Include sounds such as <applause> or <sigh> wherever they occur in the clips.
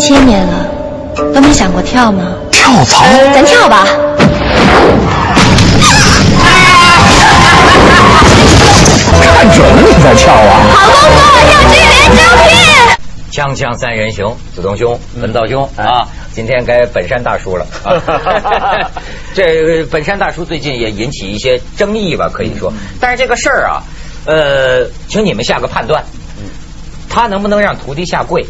几千年了，都没想过跳吗？跳槽？咱跳吧。看准了你再跳啊！好工作要军连招聘。锵锵三人行，子东兄、文道兄啊，今天该本山大叔了。<laughs> 啊、这本山大叔最近也引起一些争议吧，可以说。但是这个事儿啊，呃，请你们下个判断，他能不能让徒弟下跪？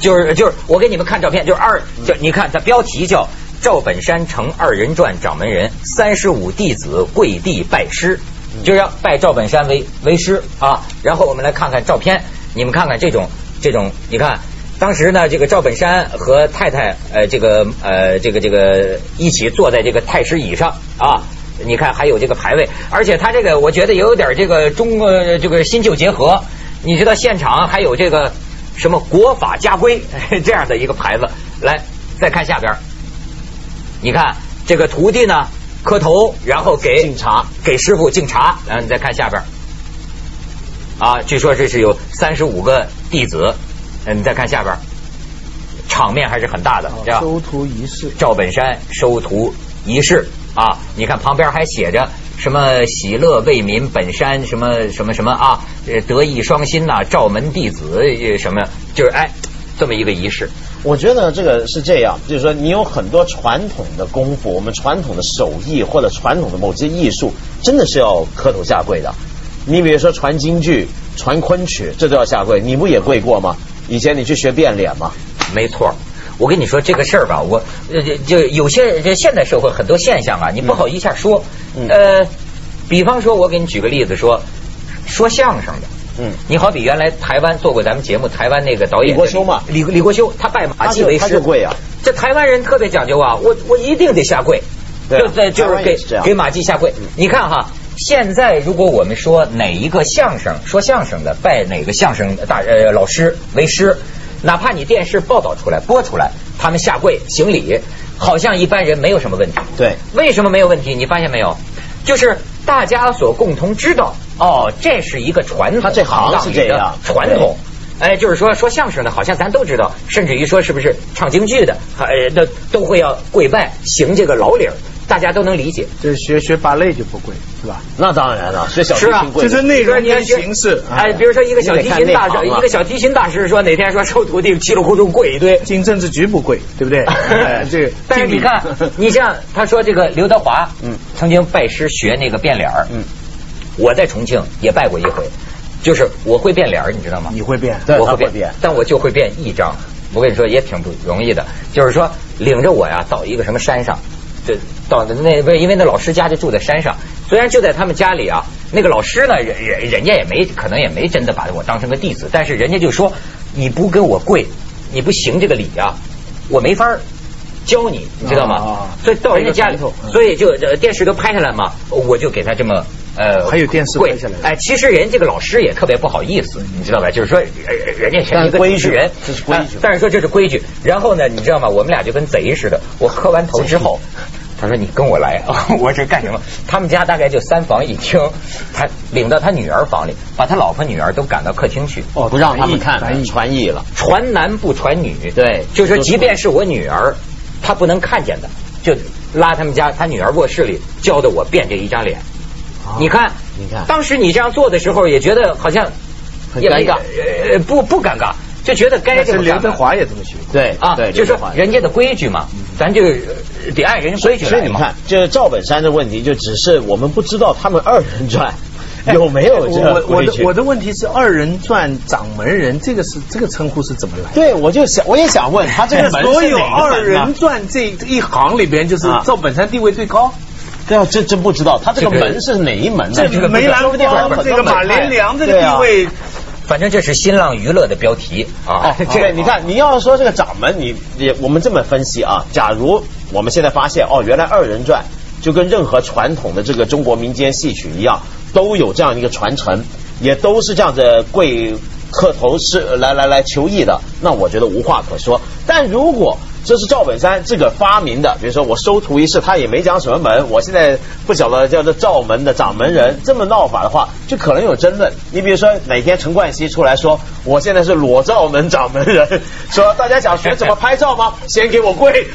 就是就是，我给你们看照片，就是二，就你看，它标题叫赵本山成二人转掌门人，三十五弟子跪地拜师，就是要拜赵本山为为师啊。然后我们来看看照片，你们看看这种这种，你看当时呢，这个赵本山和太太呃，这个呃，这个这个一起坐在这个太师椅上啊。你看还有这个牌位，而且他这个我觉得也有点这个中呃这个新旧结合。你知道现场还有这个。什么国法家规 <laughs> 这样的一个牌子，来再看下边，你看这个徒弟呢磕头，然后给敬茶，给师傅敬茶，然后你再看下边，啊，据说这是有三十五个弟子，嗯，你再看下边，场面还是很大的，收徒仪式，赵本山收徒仪式。啊，你看旁边还写着。什么喜乐为民本山什么什么什么啊？德艺双馨呐，赵门弟子什么？就是哎，这么一个仪式。我觉得这个是这样，就是说你有很多传统的功夫，我们传统的手艺或者传统的某些艺术，真的是要磕头下跪的。你比如说传京剧、传昆曲，这都要下跪。你不也跪过吗？以前你去学变脸吗？没错。我跟你说这个事儿吧，我就就有些这现代社会很多现象啊，你不好一下说。呃，比方说，我给你举个例子，说说相声的，嗯，你好比原来台湾做过咱们节目，台湾那个导演李国修嘛，李李国修，他拜马季为师，跪啊。这台湾人特别讲究啊，我我一定得下跪，就在就是给给马季下跪。你看哈，现在如果我们说哪一个相声说相声的拜哪个相声大呃老师为师。哪怕你电视报道出来播出来，他们下跪行礼，好像一般人没有什么问题。对，为什么没有问题？你发现没有？就是大家所共同知道，哦，这是一个传统，他这行是这样传统。哎，就是说说相声的，好像咱都知道，甚至于说是不是唱京剧的，还都都会要跪拜行这个老礼儿。大家都能理解，就是学学芭蕾就不贵，是吧？那当然了，学小提琴贵。就是那个年形式。哎，比如说一个小提琴大师，一个小提琴大师说哪天说收徒弟，稀里糊涂贵一堆。进政治局不贵，对不对？<laughs> 这个。但是你看，<laughs> 你像他说这个刘德华，嗯，曾经拜师学那个变脸儿，嗯，我在重庆也拜过一回，就是我会变脸儿，你知道吗？你会变？我会变，但我就会变一张。我跟你说也挺不容易的，就是说领着我呀到一个什么山上。这到那不是因为那老师家就住在山上，虽然就在他们家里啊，那个老师呢人人人家也没可能也没真的把我当成个弟子，但是人家就说你不跟我跪，你不行这个礼啊，我没法教你，你知道吗？所以到人家家里头，所以就电视都拍下来嘛，我就给他这么呃还有电视拍下来，哎，其实人这个老师也特别不好意思，你知道吧？就是说人家是一个规矩人，这是规矩，但是说这是规矩。然后呢，你知道吗？我们俩就跟贼似的，我磕完头之后。他说：“你跟我来，<laughs> 我这干什么？他们家大概就三房一厅，他领到他女儿房里，把他老婆女儿都赶到客厅去，哦，不让他们看，传艺了，传男不传女，对，就说即便是我女儿，她不能看见的，就拉他们家他女儿卧室里教的我变这一张脸。你看，你看，当时你这样做的时候，也觉得好像很尴尬，呃，不不尴尬。”就觉得该这么刘德华也这么学，对啊，对，就是说人家的规矩嘛，咱就得按人家规矩所以你看，就是赵本山的问题，就只是我们不知道他们二人转有没有这个我的我的问题是二人转掌门人这个是这个称呼是怎么来的？对，我就想我也想问他这个所有二人转这一行里边，就是赵本山地位最高。对啊，这真不知道他这个门是哪一门呢？这个梅兰芳这个马连良这个地位。反正这是新浪娱乐的标题啊！<laughs> 这个你看，你要说这个掌门，你你我们这么分析啊，假如我们现在发现哦，原来二人转就跟任何传统的这个中国民间戏曲一样，都有这样一个传承，也都是这样子跪磕头是来来来求艺的，那我觉得无话可说。但如果这是赵本山自个儿发明的。比如说我收徒一事，他也没讲什么门，我现在不晓得叫做赵门的掌门人，这么闹法的话，就可能有争论。你比如说哪天陈冠希出来说，我现在是裸照门掌门人，<laughs> 说大家想学怎么拍照吗？先给我跪，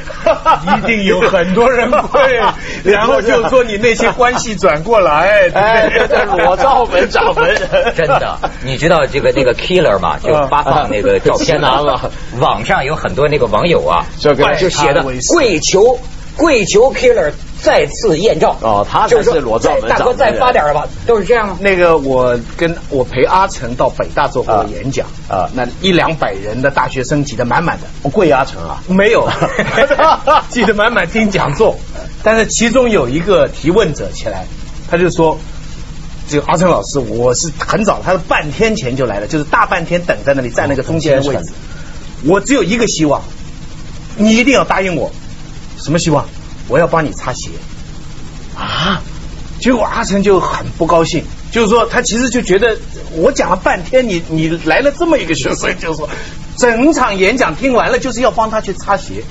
一定有很多人跪，然后就说你那些关系转过来，对 <laughs> 哎，裸照门掌门人，真的，你知道这个那个 killer 吗？就发放那个照片 <laughs> 网上有很多那个网友啊，就跟就写的跪求跪求 killer 再次艳照。哦他才就是说裸照大哥再发点吧，都是这样？那个我跟我陪阿成到北大做过演讲啊那一两百人的大学生挤得满满的，我跪阿成啊，没有，<laughs> 挤得满满听讲座，但是其中有一个提问者起来，他就说。这个阿成老师，我是很早，他是半天前就来了，就是大半天等在那里站那个中间的位置。我只有一个希望，你一定要答应我。什么希望？我要帮你擦鞋。啊！结果阿成就很不高兴，就是说他其实就觉得我讲了半天，你你来了这么一个学生，就是说整场演讲听完了就是要帮他去擦鞋。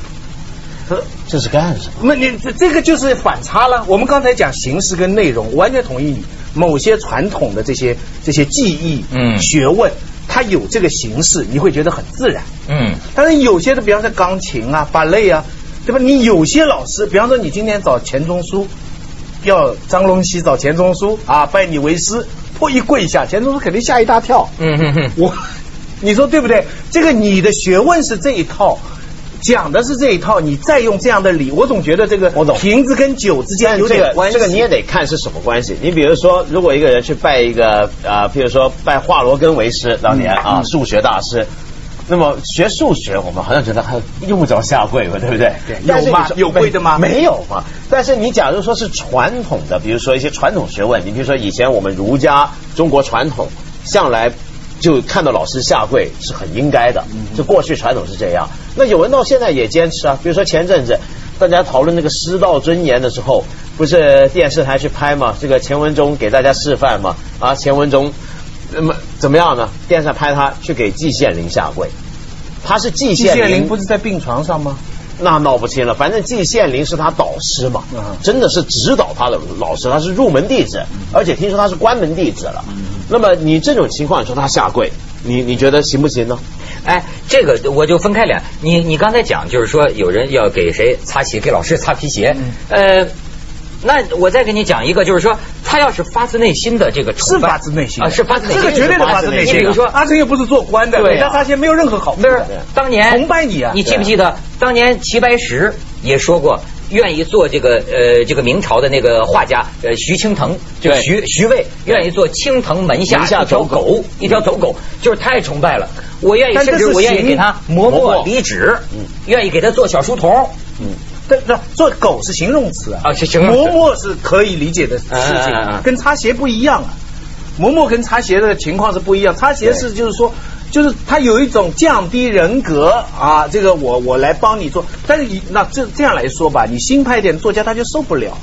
这是干什么？那你这这个就是反差了。我们刚才讲形式跟内容，完全同意你。某些传统的这些这些技艺、嗯学问，它有这个形式，你会觉得很自然。嗯，但是有些的，比方说钢琴啊、芭蕾啊，对吧？你有些老师，比方说你今天找钱钟书，要张龙溪找钱钟书啊，拜你为师，破一跪下，钱钟书肯定吓一大跳。嗯哼哼，我，你说对不对？这个你的学问是这一套。讲的是这一套，你再用这样的理，我总觉得这个瓶子跟酒之间有点关系。这个你也得看是什么关系。你比如说，如果一个人去拜一个啊、呃，譬如说拜华罗庚为师，当年啊、嗯数学大师。那么学数学，我们好像觉得还用不着下跪吧，对不对？对但是有吗有跪的吗没有嘛。但是你假如说是传统的，比如说一些传统学问，你比如说以前我们儒家中国传统向来就看到老师下跪是很应该的，就过去传统是这样。那有人到现在也坚持啊，比如说前阵子大家讨论那个师道尊严的时候，不是电视台去拍嘛？这个钱文忠给大家示范嘛？啊，钱文忠那么怎么样呢？电视上拍他去给季羡林下跪，他是季季羡林不是在病床上吗？那闹不清了，反正季羡林是他导师嘛，嗯真的是指导他的老师，他是入门弟子，而且听说他是关门弟子了。那么你这种情况，你说他下跪，你你觉得行不行呢？哎，这个我就分开两。你你刚才讲就是说有人要给谁擦鞋，给老师擦皮鞋，呃。那我再给你讲一个，就是说，他要是发自内心的这个崇拜是发自内心啊，是发自内心的，这个绝对的。发自内心的。你比如说，阿成又不是做官的，对啊。他发现没有任何好处不是。当年崇拜你啊。你记不记得当年齐白石也说过，愿意做这个呃这个明朝的那个画家呃徐青藤，就徐徐渭，愿意做青藤门下一条走狗。狗，一条走狗，就是太崇拜了。我愿意，甚至我愿意给他磨墨。离纸嗯，愿意给他做小书童。对，那做狗是形容词啊，啊是形容词磨墨是可以理解的事情嗯，跟擦鞋不一样啊。磨墨跟擦鞋的情况是不一样，擦鞋是就是说，就是它有一种降低人格啊，这个我我来帮你做，但是你那这这样来说吧，你新派一点的作家他就受不了。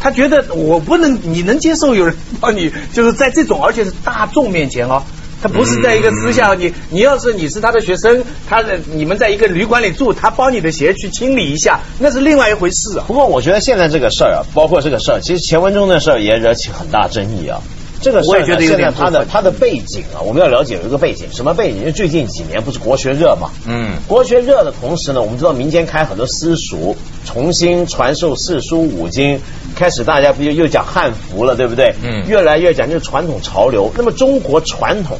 他觉得我不能，你能接受有人帮你，就是在这种而且是大众面前哦，他不是在一个私下，你你要是你是他的学生，他的你们在一个旅馆里住，他帮你的鞋去清理一下，那是另外一回事啊。不过我觉得现在这个事儿啊，包括这个事儿，其实钱文忠的事儿也惹起很大争议啊。这个我也觉得有现在点他的他的背景啊，我们要了解有一个背景，什么背景？因为最近几年不是国学热嘛，嗯国学热的同时呢，我们知道民间开很多私塾，重新传授四书五经，开始大家不就又讲汉服了，对不对？嗯越来越讲究传统潮流。那么中国传统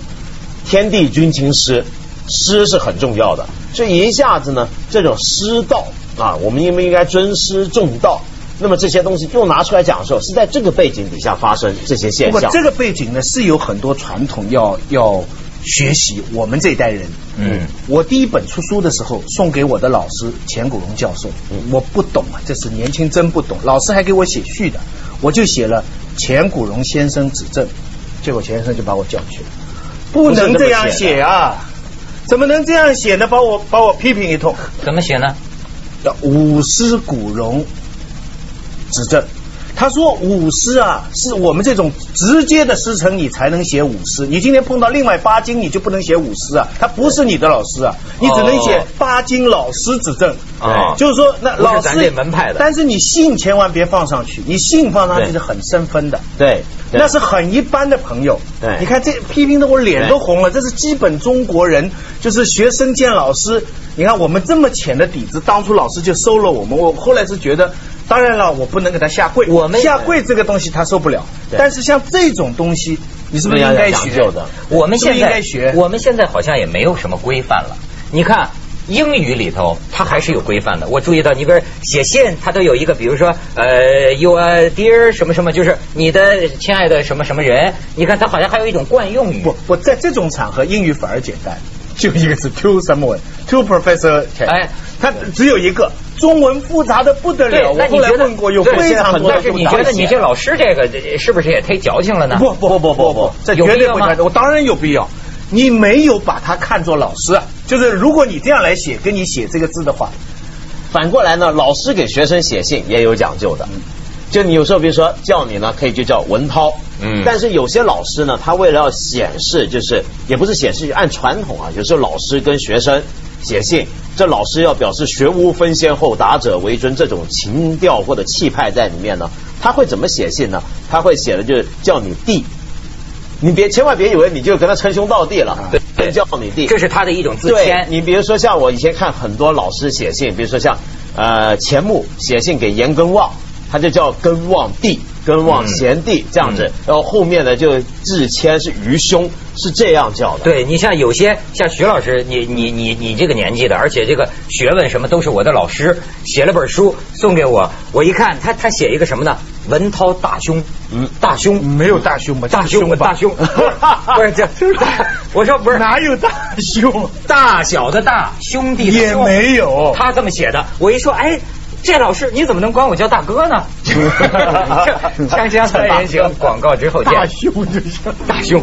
天地君亲师，师是很重要的，所以一下子呢，这种师道啊，我们应不应该尊师重道？那么这些东西又拿出来讲的时候，是在这个背景底下发生这些现象。过这个背景呢，是有很多传统要要学习。我们这一代人，嗯，我第一本出书的时候送给我的老师钱谷荣教授，我不懂啊，这是年轻真不懂。老师还给我写序的，我就写了钱谷荣先生指正，结果钱先生就把我叫去了，不能这样写啊，怎么能这样写呢？把我把我批评一通。怎么写呢？叫五师古荣指正。他说五师啊，是我们这种直接的师承你才能写五师。你今天碰到另外八经，你就不能写五师啊，他不是你的老师啊，你只能写八经老师指正。哦就是说那老师不是咱这门派的但是你信千万别放上去，你信放上去是很生分的。对，对那是很一般的朋友。对你看这批评的我脸都红了，这是基本中国人，就是学生见老师。你看我们这么浅的底子，当初老师就收了我们。我后来是觉得，当然了，我不能给他下跪。我们下跪这个东西他受不了，但是像这种东西，你是不是应该学我们现在应该学我们现在好像也没有什么规范了。你看。英语里头，它还是有规范的。我注意到，你比如写信，它都有一个，比如说，呃，you are dear 什么什么，就是你的亲爱的什么什么人。你看，它好像还有一种惯用语。不不，在这种场合，英语反而简单，就一个字 to someone，to professor。哎，它只有一个，中文复杂的不得了。，我后来问过，有非常多的但是你觉得你这老师这个是不是也忒矫情了呢？不不不不不不，这绝对不可能。我当然有必要。你没有把他看作老师，啊就是如果你这样来写，跟你写这个字的话，反过来呢，老师给学生写信也有讲究的。就你有时候比如说叫你呢，可以就叫文涛，嗯但是有些老师呢，他为了要显示，就是也不是显示，按传统啊，有时候老师跟学生写信，这老师要表示学无分先后，达者为尊这种情调或者气派在里面呢，他会怎么写信呢？他会写的就是叫你弟，你别千万别以为你就跟他称兄道弟了，对对叫你弟，这是他的一种自谦。你比如说像我以前看很多老师写信，比如说像呃钱穆写信给严根望，他就叫根望弟、根望贤弟这样子，然后后面呢就致谦是愚兄，是这样叫的。对你像有些像徐老师，你你你你这个年纪的，而且这个学问什么都是我的老师，写了本书送给我，我一看他他写一个什么呢？文涛大兄，嗯，大兄没有大兄吧？大兄吧大兄，<laughs> 不是这，我说不是哪有大兄？大小的大兄弟的也没有他这么写的。我一说，哎，这老师你怎么能管我叫大哥呢？<laughs> 锵锵三人行，广告之后见。大胸就是大胸。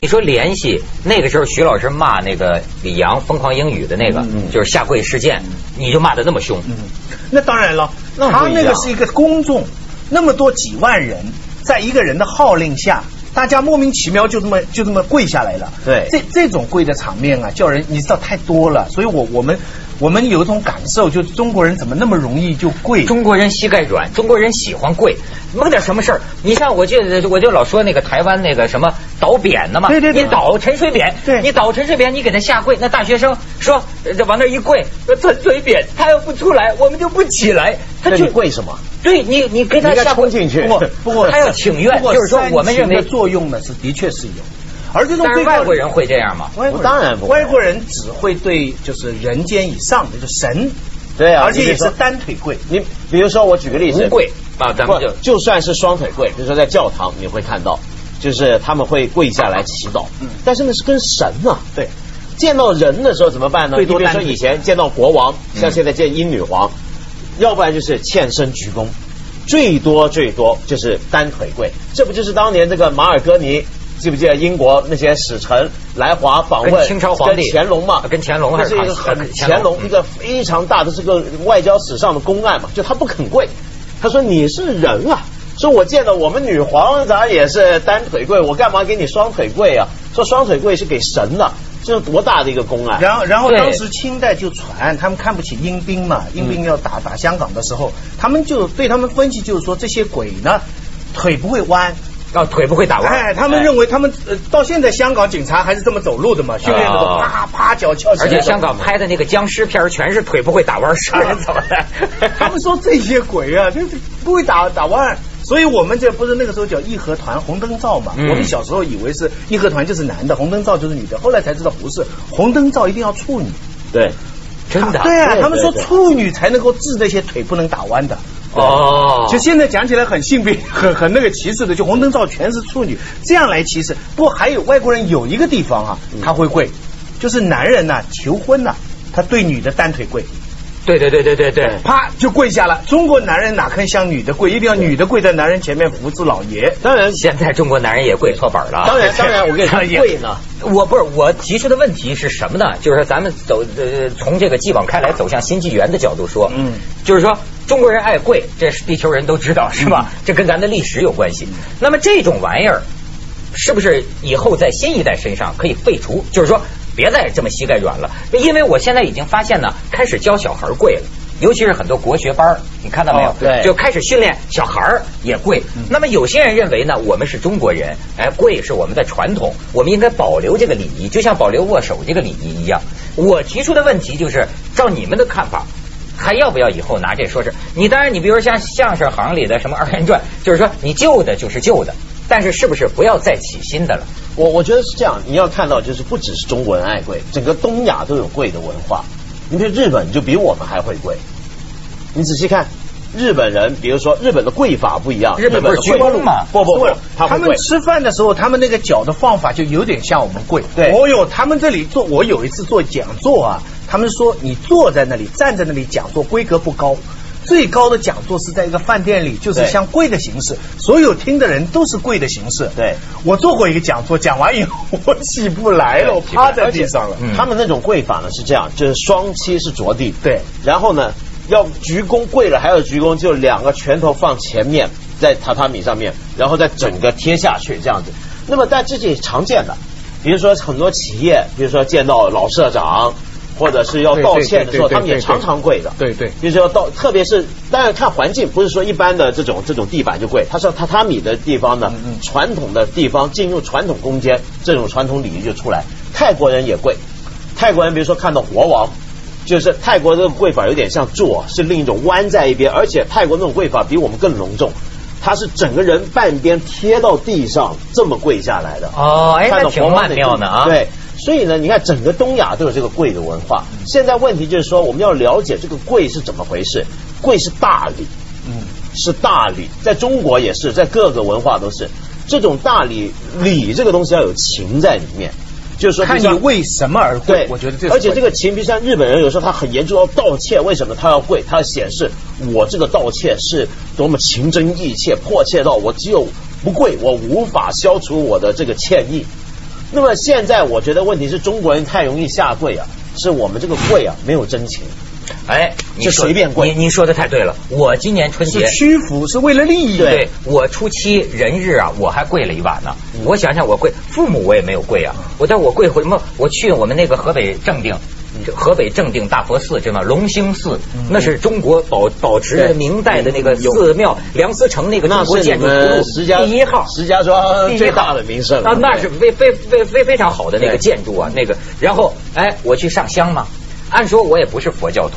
你说联系那个时候，徐老师骂那个李阳疯狂英语的那个，就是下跪事件，你就骂的那么凶。那当然了，他那不一样那个是一个公众，那么多几万人，在一个人的号令下，大家莫名其妙就这么就这么跪下来了。对这这种跪的场面啊，叫人你知道太多了，所以我我们我们有一种感受，就是中国人怎么那么容易就跪？中国人膝盖软，中国人喜欢跪，弄点什么事儿。你像我就，我就老说那个台湾那个什么倒扁的嘛，对对对你倒陈水扁，对你倒陈水扁，你给他下跪，那大学生说呃这往那一跪，说陈水扁他要不出来，我们就不起来，他那就跪什么？对你你给他下跪冲进去不过不过他要请愿就是说我们认为作用呢是的确是有，而这种但是最高外国人会这样吗？外国当然不会外国人只会对就是人间以上的，就神，对啊，而且也是单腿跪。你比如说我举个例子，无跪啊，咱们就就算是双腿跪，比如说在教堂你会看到，就是他们会跪下来祈祷，嗯但是那是跟神啊。对，见到人的时候怎么办呢？最你比如说以前见到国王，嗯像现在见英女皇，要不然就是欠身鞠躬，最多最多就是单腿跪。这不就是当年这个马尔戈尼？记不记得英国那些使臣来华访问跟清朝皇帝乾隆嘛？跟乾隆还是是一个很乾隆乾隆一个非常大的这个外交史上的公案嘛，就他不肯跪，他说你是人啊，说我见到我们女皇咱也是单腿跪，我干嘛给你双腿跪啊？说双腿跪是给神的，这是多大的一个公案？然后，然后对当时清代就传，他们看不起英兵嘛，英兵要打打香港的时候，他们就对他们分析就是说这些鬼呢，腿不会弯。啊腿不会打弯，哎，他们认为他们呃到现在香港警察还是这么走路的嘛，训练的啪啪脚翘起来。而且香港拍的那个僵尸片儿全是腿不会打弯，是人走的。<laughs> 他们说这些鬼啊，就是不会打打弯。所以我们这不是那个时候叫义和团红灯照嘛？嗯我们小时候以为是义和团就是男的，红灯照就是女的，后来才知道不是，红灯照一定要处女。对，真的对啊，他们说处女才能够治那些腿不能打弯的。哦，就现在讲起来很性别 <laughs> 很很那个歧视的，就红灯照全是处女，这样来歧视。不过还有外国人有一个地方啊，他会跪，就是男人呐、求婚呐、他对女的单腿跪。对对对对对对，啪就跪下了。中国男人哪肯像女的跪？一定要女的跪在男人前面扶持老爷。当然，现在中国男人也跪错本了啊。当然，当然，我跟你说，跪呢，我不是我提出的问题是什么呢？就是说咱们走呃从这个继往开来走向新纪元的角度说，嗯，就是说中国人爱跪，这是地球人都知道是吧？这跟咱的历史有关系。那么这种玩意儿，是不是以后在新一代身上可以废除？就是说别再这么膝盖软了，因为我现在已经发现呢，开始教小孩跪了。尤其是很多国学班你看到没有？哦对就开始训练小孩儿也跪。那么有些人认为呢，我们是中国人，哎，跪是我们的传统，我们应该保留这个礼仪，就像保留握手这个礼仪一样。我提出的问题就是，照你们的看法，还要不要以后拿这说事？你当然，你比如像相声行里的什么二人转，就是说你旧的就是旧的，但是是不是不要再起新的了？我我觉得是这样，你要看到就是不只是中国人爱贵，整个东亚都有贵的文化。你比如日本就比我们还会贵，你仔细看。日本人，比如说日本的跪法不一样，日本的跪鞠躬吗不不不。他们吃饭的时候，他们那个脚的放法就有点像我们跪。对哦哟，他们这里做，我有一次做讲座啊，他们说你坐在那里、站在那里讲座规格不高，最高的讲座是在一个饭店里，就是像跪的形式，所有听的人都是跪的形式。对我做过一个讲座，讲完以后我起不来了，我趴在地上了。嗯他们那种跪法呢是这样，就是双膝是着地，对，然后呢要鞠躬跪了还要鞠躬，就两个拳头放前面在榻榻米上面，然后再整个贴下去这样子。那么但这是常见的，比如说很多企业，比如说见到老社长。或者是要道歉的时候，他们也常常跪的。对对就是要道，特别是当然看环境，不是说一般的这种这种地板就跪，它是榻榻米的地方呢，嗯传统的地方进入传统空间，这种传统礼仪就出来。泰国人也跪，泰国人比如说看到国王，就是泰国这个跪法有点像坐，是另一种弯在一边，而且泰国那种跪法比我们更隆重，他是整个人半边贴到地上这么跪下来的。哦哎看到那挺曼国王的妙的啊对。所以呢，你看整个东亚都有这个贵的文化。现在问题就是说，我们要了解这个贵是怎么回事。贵是大礼，嗯，是大礼，在中国也是，在各个文化都是。这种大礼礼这个东西要有情在里面，就是说，看你为什么而跪对，，我觉得这而且这个情，比如像日本人有时候他很严重要道歉，为什么他要跪？他要显示我这个道歉是多么情真意切、迫切到我只有不跪，我无法消除我的这个歉意。那么现在我觉得问题是中国人太容易下跪啊，是我们这个跪啊没有真情。哎，你随便跪您您说的太对了，我今年春节是屈服，是为了利益。对我初七人日啊，我还跪了一晚呢。我想想，我跪父母我也没有跪啊。我但我跪回什么？我去我们那个河北正定。这河北正定大佛寺，知道吗？龙兴寺，那是中国保保持着明代的那个寺庙，梁思成那个中国建筑石家第一号，石家庄最大的名胜那是非非非非非常好的那个建筑啊，那个。然后，哎，我去上香嘛。按说我也不是佛教徒，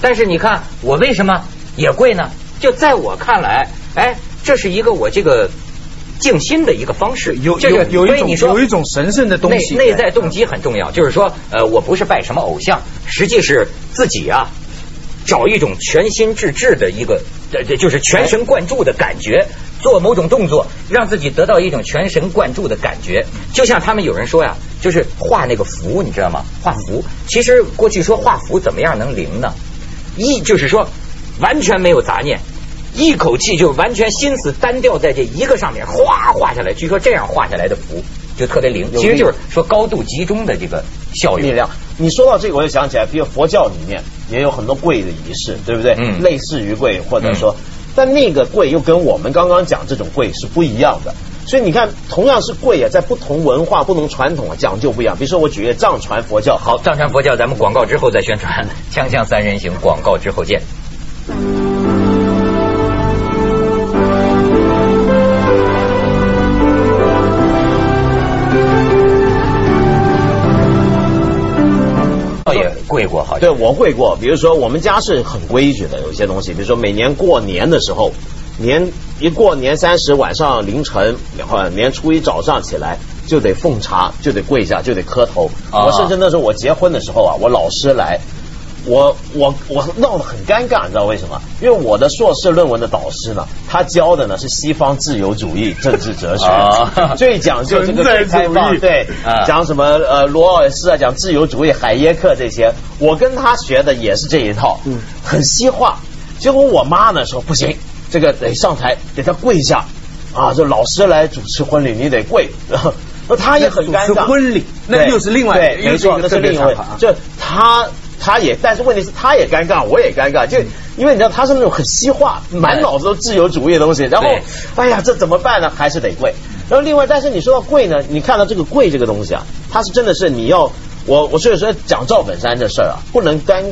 但是你看我为什么也跪呢？就在我看来，哎，这是一个我这个静心的一个方式。有这个有有一种有一种神圣的东西内内在动机很重要，就是说，呃，我不是拜什么偶像，实际是自己啊，找一种全心致志的一个，呃，这就是全神贯注的感觉，做某种动作，让自己得到一种全神贯注的感觉。就像他们有人说呀，就是画那个符，你知道吗？画符，其实过去说画符怎么样能灵呢？一就是说完全没有杂念。一口气就完全心思单调在这一个上面，哗画下来。据说这样画下来的符就特别灵，有其实就是说高度集中的这个效用。力量。你说到这个，我就想起来，比如佛教里面也有很多跪的仪式，对不对？嗯类似于跪，或者说，但那个跪又跟我们刚刚讲这种跪是不一样的。所以你看，同样是跪啊，在不同文化、不同传统啊，讲究不一样。比如说，我举个藏传佛教，好，藏传佛教咱们广告之后再宣传，锵锵三人行广告之后见。也跪过，好像。对我会过，比如说我们家是很规矩的，有些东西，比如说每年过年的时候，年一过年三十晚上凌晨，然后年初一早上起来就得奉茶，就得跪下，就得磕头。啊。我甚至那时候我结婚的时候啊，我老师来，我我我闹得很尴尬，你知道为什么？因为我的硕士论文的导师呢，他教的呢是西方自由主义政治哲学，啊 <laughs> 最讲究这个最开放，对啊，讲什么呃罗尔斯啊，讲自由主义，海耶克这些，我跟他学的也是这一套，嗯很西化。结果我妈呢说不行，这个得上台，给他跪下啊！就老师来主持婚礼，你得跪。<laughs> 那他也很尴主持尬。婚礼那对又是另外对，没错，那是另外。就他他也，但是问题是他也尴尬，我也尴尬，就因为你知道他是那种很西化，满脑子都自由主义的东西，然后对哎呀，这怎么办呢？还是得跪。然后另外，但是你说到跪呢，你看到这个跪这个东西啊，它是真的是你要我我所以说讲赵本山这事儿啊，不能单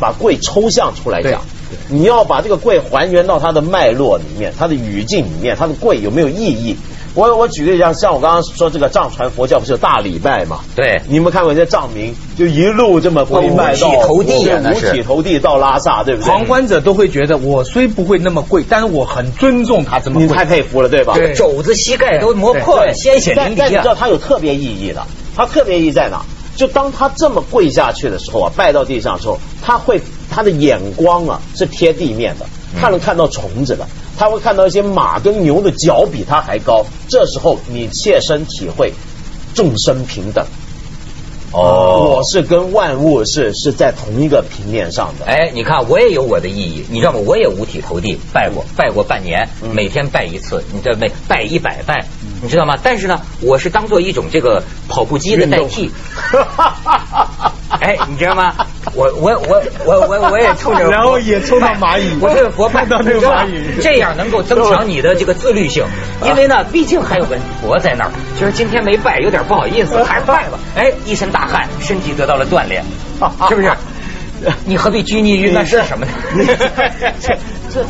把跪抽象出来讲。你要把这个跪还原到它的脉络里面，它的语境里面，它的跪有没有意义？我我举个例子，像像我刚刚说这个藏传佛教不是有大礼拜嘛？对你有没有看过一些藏民就一路这么跪拜到五体投地啊那是五体投地到拉萨，对不对？旁观者都会觉得，我虽不会那么跪，但是我很尊重他这么你。太佩服了，对吧？对肘子膝盖都磨破了，鲜血淋漓啊！但但你知道它有特别意义的，它特别意义在哪？就当他这么跪下去的时候啊，拜到地上的时候，他会他的眼光啊是贴地面的，他能看到虫子的，他会看到一些马跟牛的脚比他还高。这时候你切身体会众生平等。哦我是跟万物是是在同一个平面上的。哎，你看，我也有我的意义，你知道吗？我也五体投地拜过，拜过半年，每天拜一次，你这每拜一百拜，你知道吗？但是呢，我是当做一种这个跑步机的代替。<laughs> 哎，你知道吗？我我我我我 <laughs> 我也冲着，然后也冲到蚂蚁我这个佛拜看到那个蚂蚁这样能够增强你的这个自律性，因为呢，毕竟还有个佛在那儿，就是今天没拜，有点不好意思，还是拜吧。哎，一身大汗，身体得到了锻炼，<laughs> 是不是？你何必拘泥于那是什么呢？<laughs> 这这